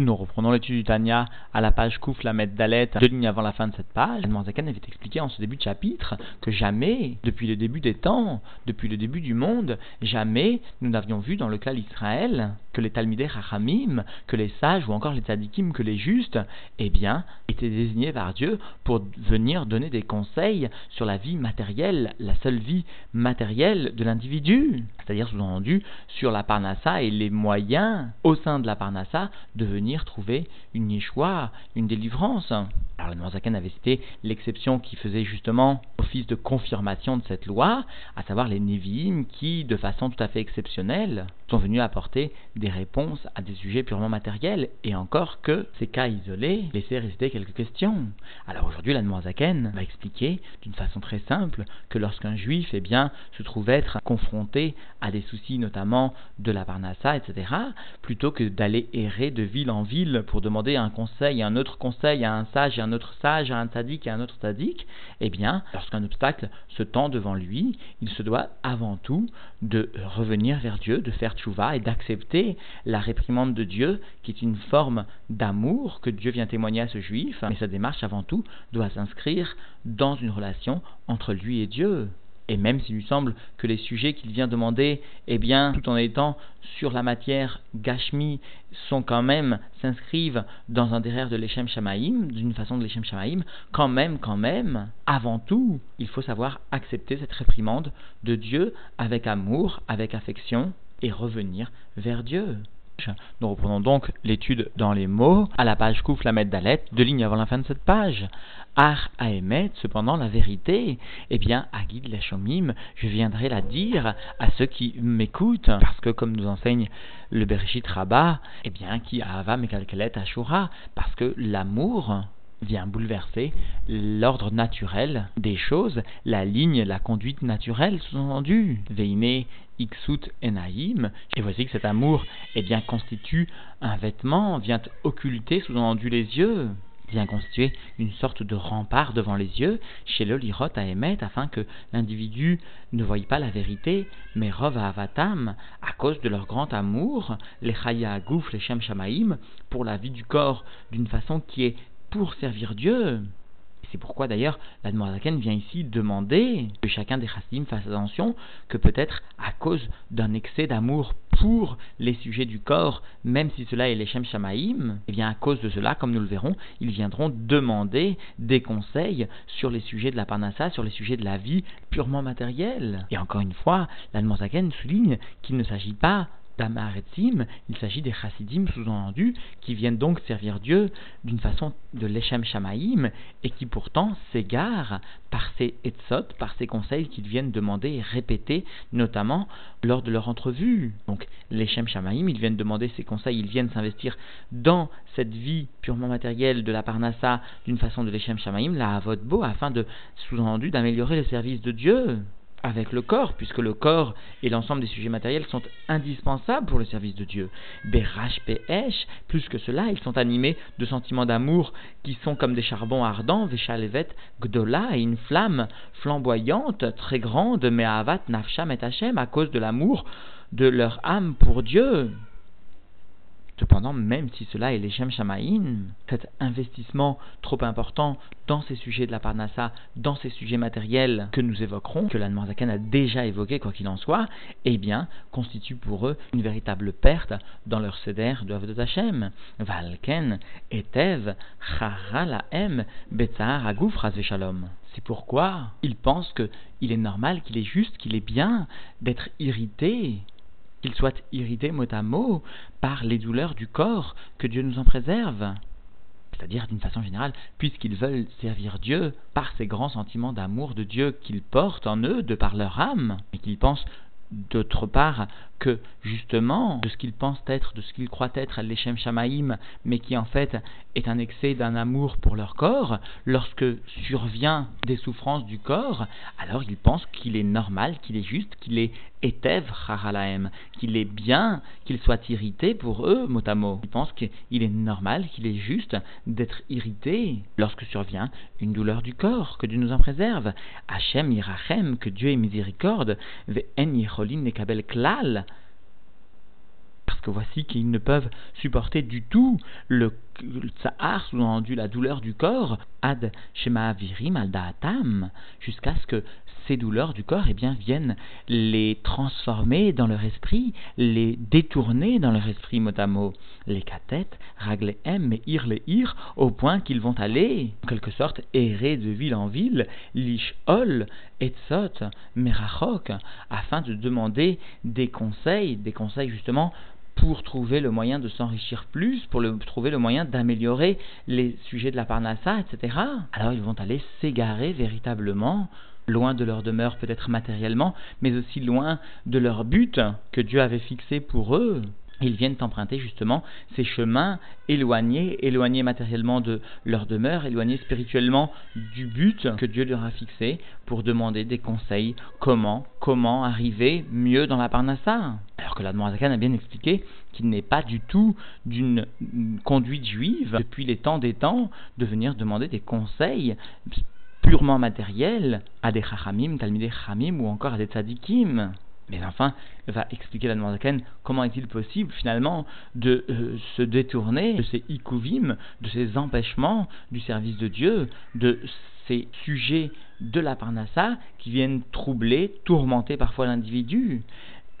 Nous reprenons l'étude du Tanya à la page Kouf la Dalet, deux lignes avant la fin de cette page. Zaken avait expliqué en ce début de chapitre que jamais, depuis le début des temps, depuis le début du monde, jamais nous n'avions vu dans le clan d'Israël que les Talmidei Rachamim, que les sages ou encore les tzadikim, que les justes, eh bien, étaient désignés par Dieu pour venir donner des conseils sur la vie matérielle, la seule vie matérielle de l'individu. C'est-à-dire, sous-entendu, sur la parnassa et les moyens au sein de la parnassa de venir trouver une Yeshua, une délivrance. Alors le Zaken avait cité l'exception qui faisait justement office de confirmation de cette loi, à savoir les Nevi'im qui, de façon tout à fait exceptionnelle, sont venus apporter des réponses à des sujets purement matériels, et encore que ces cas isolés laissaient rester quelques questions. Alors aujourd'hui, la Zaken va expliquer d'une façon très simple que lorsqu'un juif eh bien, se trouve être confronté à des soucis notamment de la Parnassa, etc., plutôt que d'aller errer de ville en ville pour demander un conseil, un autre conseil à un sage et un autre sage, à un tzaddik et un autre tzaddik, eh bien, lorsqu'un obstacle se tend devant lui, il se doit avant tout de revenir vers Dieu, de faire tchouva et d'accepter la réprimande de Dieu, qui est une forme d'amour que Dieu vient témoigner à ce juif. Mais sa démarche avant tout doit s'inscrire dans une relation entre lui et Dieu. Et même s'il lui semble que les sujets qu'il vient demander, eh bien, tout en étant sur la matière gashmi, sont quand même, s'inscrivent dans un derrière de l'Echem Shamaïm, d'une façon de l'Echem Shamaïm, quand même, quand même, avant tout, il faut savoir accepter cette réprimande de Dieu avec amour, avec affection, et revenir vers Dieu. Nous reprenons donc l'étude dans les mots. À la page Kouf Lamed Dalet, deux lignes avant la fin de cette page. Ar Aemet, cependant la vérité, eh bien, Agid Leshomim, je viendrai la dire à ceux qui m'écoutent, parce que comme nous enseigne le Bereshit Rabbah, eh bien, qui Ava Mekalkelet Ashura, parce que l'amour vient bouleverser l'ordre naturel des choses, la ligne, la conduite naturelle, sous-entendu. Veine Iksut Enaim, et voici que cet amour eh bien, constitue un vêtement, vient occulter sous-entendu les yeux, vient constituer une sorte de rempart devant les yeux chez le lirot à émettre afin que l'individu ne voie pas la vérité, mais rov avatam, à cause de leur grand amour, les chaya gouf, les shem shamaim, pour la vie du corps d'une façon qui est pour servir Dieu. C'est pourquoi d'ailleurs la vient ici demander que chacun des chassidim fasse attention que peut-être à cause d'un excès d'amour pour les sujets du corps, même si cela est les Shem Shamaïm, et eh bien à cause de cela, comme nous le verrons, ils viendront demander des conseils sur les sujets de la parnassa, sur les sujets de la vie purement matérielle. Et encore une fois, la souligne qu'il ne s'agit pas il s'agit des chassidim sous-entendus qui viennent donc servir Dieu d'une façon de l'Echem Shamaïm et qui pourtant s'égarent par ces etzot, par ces conseils qu'ils viennent demander et répéter, notamment lors de leur entrevue. Donc l'Echem Shamaïm, ils viennent demander ces conseils, ils viennent s'investir dans cette vie purement matérielle de la Parnassa d'une façon de l'Echem Shamaïm, la Avodbo, afin de, sous-entendu, d'améliorer le service de Dieu avec le corps, puisque le corps et l'ensemble des sujets matériels sont indispensables pour le service de Dieu. Berash Pe'esh, plus que cela, ils sont animés de sentiments d'amour qui sont comme des charbons ardents, Veshalevet Gdola, et une flamme flamboyante, très grande, mais Avat Nafsham et Hashem, à cause de l'amour de leur âme pour Dieu. Cependant, même si cela est les Shem cet investissement trop important dans ces sujets de la Parnassa, dans ces sujets matériels que nous évoquerons, que la a déjà évoqué quoi qu'il en soit, eh bien, constitue pour eux une véritable perte dans leur céder de Avodat Hashem. Valken, Etev, Chara M, Betzahar Agouf Shalom. C'est pourquoi ils pensent qu'il est normal, qu'il est juste, qu'il est bien d'être irrité qu'ils soient irrités mot à mot par les douleurs du corps, que Dieu nous en préserve. C'est-à-dire, d'une façon générale, puisqu'ils veulent servir Dieu par ces grands sentiments d'amour de Dieu qu'ils portent en eux, de par leur âme, et qu'ils pensent d'autre part que justement de ce qu'ils pensent être, de ce qu'ils croient être l'Echem Shamaïm, mais qui en fait est un excès d'un amour pour leur corps, lorsque survient des souffrances du corps, alors ils pensent qu'il est normal, qu'il est juste, qu'il est Etev Haralaem, qu'il est bien, qu'il soit irrité pour eux, mot à mot. Ils pensent qu'il est normal, qu'il est juste d'être irrité lorsque survient une douleur du corps, que Dieu nous en préserve. Hachem Irachem, que Dieu est miséricorde, Ve Nekabel Klal, Parce que voici qu'ils ne peuvent supporter du tout le tsahar, sous-entendu la douleur du corps, ad shema virim al daatam, jusqu'à ce que ces douleurs du corps eh bien, viennent les transformer dans leur esprit, les détourner dans leur esprit mot à mot. Les cathètes, ragle m ir les ir, au point qu'ils vont aller, en quelque sorte, errer de ville en ville, lish ol, etzot, merachok, afin de demander des conseils, des conseils justement pour trouver le moyen de s'enrichir plus, pour le, trouver le moyen d'améliorer les sujets de la parnassa, etc. Alors ils vont aller s'égarer véritablement loin de leur demeure peut-être matériellement, mais aussi loin de leur but que Dieu avait fixé pour eux. Ils viennent emprunter justement ces chemins éloignés, éloignés matériellement de leur demeure, éloignés spirituellement du but que Dieu leur a fixé pour demander des conseils comment, comment arriver mieux dans la parnassa? Alors que la Zakan a bien expliqué qu'il n'est pas du tout d'une conduite juive depuis les temps des temps de venir demander des conseils purement matériel à des chachamim, talmidei chachamim ou encore à des tzadikim. Mais enfin, va expliquer la Zaken comment est-il possible finalement de euh, se détourner de ces ikuvim, de ces empêchements du service de Dieu, de ces sujets de la parnassa qui viennent troubler, tourmenter parfois l'individu?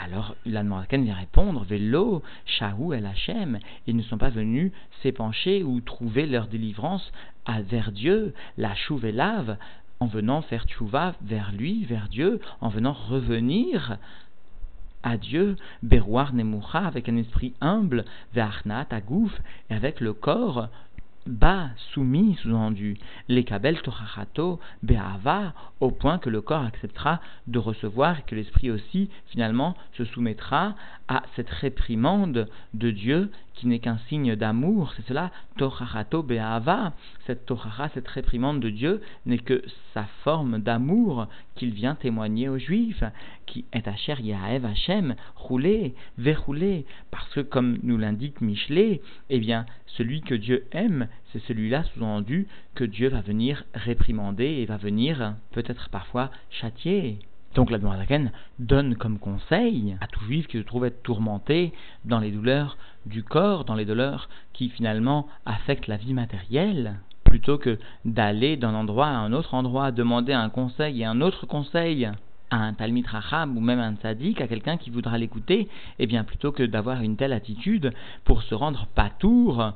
Alors, la vient répondre, Vélo, Shahu el Hachem, ils ne sont pas venus s'épancher ou trouver leur délivrance à, vers Dieu, la lave, en venant faire tchouva vers lui, vers Dieu, en venant revenir à Dieu, Berouar Nemucha, avec un esprit humble, Ve'achnat Agouf, et avec le corps bas, soumis, sous-entendu, les kabel be'ava, au point que le corps acceptera de recevoir et que l'esprit aussi, finalement, se soumettra à cette réprimande de Dieu qui n'est qu'un signe d'amour. C'est cela, torachato be'ava. Cette torara, cette réprimande de Dieu n'est que sa forme d'amour qu'il vient témoigner aux Juifs, qui est Asher Yahav Hashem, roulé, verroulé, parce que comme nous l'indique Michelet, eh bien, celui que Dieu aime, c'est celui-là sous-entendu que Dieu va venir réprimander et va venir peut-être parfois châtier. Donc la Zaken donne comme conseil à tout juif qui se trouve être tourmenté dans les douleurs du corps, dans les douleurs qui finalement affectent la vie matérielle, plutôt que d'aller d'un endroit à un autre endroit, demander un conseil et un autre conseil à un Talmid ou même un Tzadik, à quelqu'un qui voudra l'écouter, et eh bien plutôt que d'avoir une telle attitude pour se rendre patour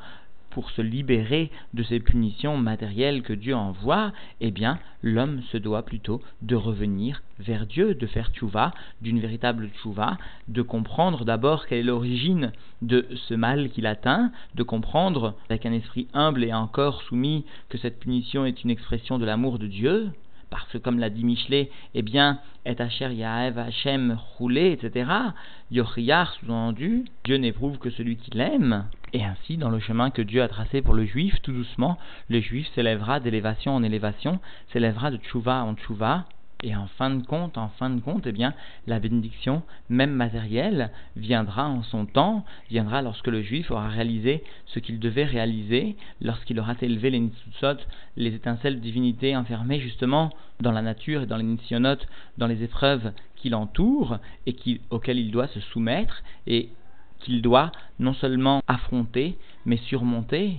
pour se libérer de ces punitions matérielles que Dieu envoie, eh bien, l'homme se doit plutôt de revenir vers Dieu, de faire tchouva, d'une véritable tchouva, de comprendre d'abord quelle est l'origine de ce mal qu'il atteint, de comprendre avec un esprit humble et encore soumis que cette punition est une expression de l'amour de Dieu, parce que comme l'a dit Michelet, eh bien, et Asher Yaev Hashem roulé, etc. Yochiyar, sous-entendu, Dieu n'éprouve que celui qui l'aime. Et ainsi, dans le chemin que Dieu a tracé pour le juif, tout doucement, le juif s'élèvera d'élévation en élévation, s'élèvera de tchouva en tchouva, et en fin de compte, en fin de compte, eh bien, la bénédiction, même matérielle, viendra en son temps, viendra lorsque le juif aura réalisé ce qu'il devait réaliser, lorsqu'il aura élevé les nitsutsot, les étincelles de divinité enfermées justement dans la nature et dans les nitsionotes, dans les épreuves qui l'entourent et auxquelles il doit se soumettre et qu'il doit non seulement affronter, mais surmonter.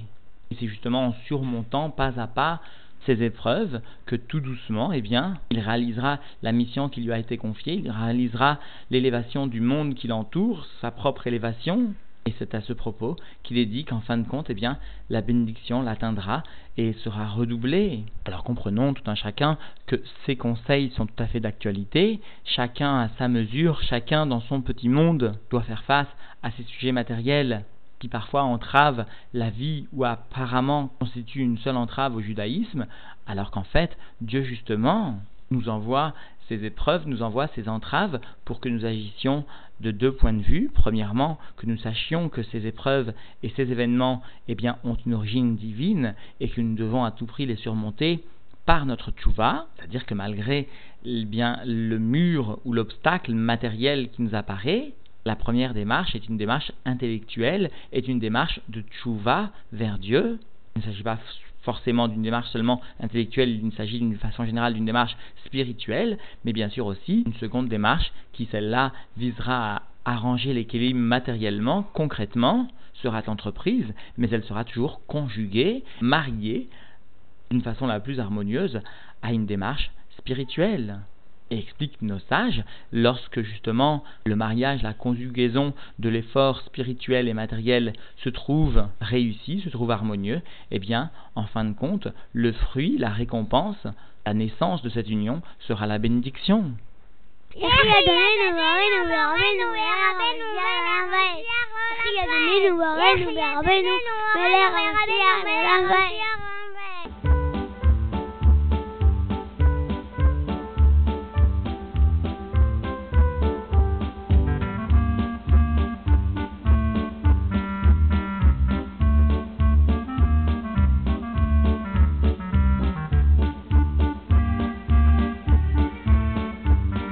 Et c'est justement en surmontant pas à pas ces épreuves que tout doucement, eh bien, il réalisera la mission qui lui a été confiée, il réalisera l'élévation du monde qui l'entoure, sa propre élévation. Et c'est à ce propos qu'il est dit qu'en fin de compte, eh bien, la bénédiction l'atteindra et sera redoublée. Alors comprenons tout un chacun que ces conseils sont tout à fait d'actualité. Chacun à sa mesure, chacun dans son petit monde doit faire face à ces sujets matériels qui parfois entrave la vie ou apparemment constitue une seule entrave au judaïsme, alors qu'en fait, Dieu justement nous envoie ces épreuves, nous envoie ces entraves pour que nous agissions de deux points de vue. Premièrement, que nous sachions que ces épreuves et ces événements eh bien, ont une origine divine et que nous devons à tout prix les surmonter par notre tchouva, c'est-à-dire que malgré eh bien, le mur ou l'obstacle matériel qui nous apparaît, la première démarche est une démarche intellectuelle, est une démarche de tchouva vers Dieu. Il ne s'agit pas forcément d'une démarche seulement intellectuelle, il s'agit d'une façon générale d'une démarche spirituelle, mais bien sûr aussi une seconde démarche qui, celle-là, visera à arranger kélim matériellement, concrètement, sera entreprise, mais elle sera toujours conjuguée, mariée, d'une façon la plus harmonieuse, à une démarche spirituelle. Et explique nos sages, lorsque justement le mariage, la conjugaison de l'effort spirituel et matériel se trouve réussi, se trouve harmonieux, eh bien, en fin de compte, le fruit, la récompense, la naissance de cette union sera la bénédiction.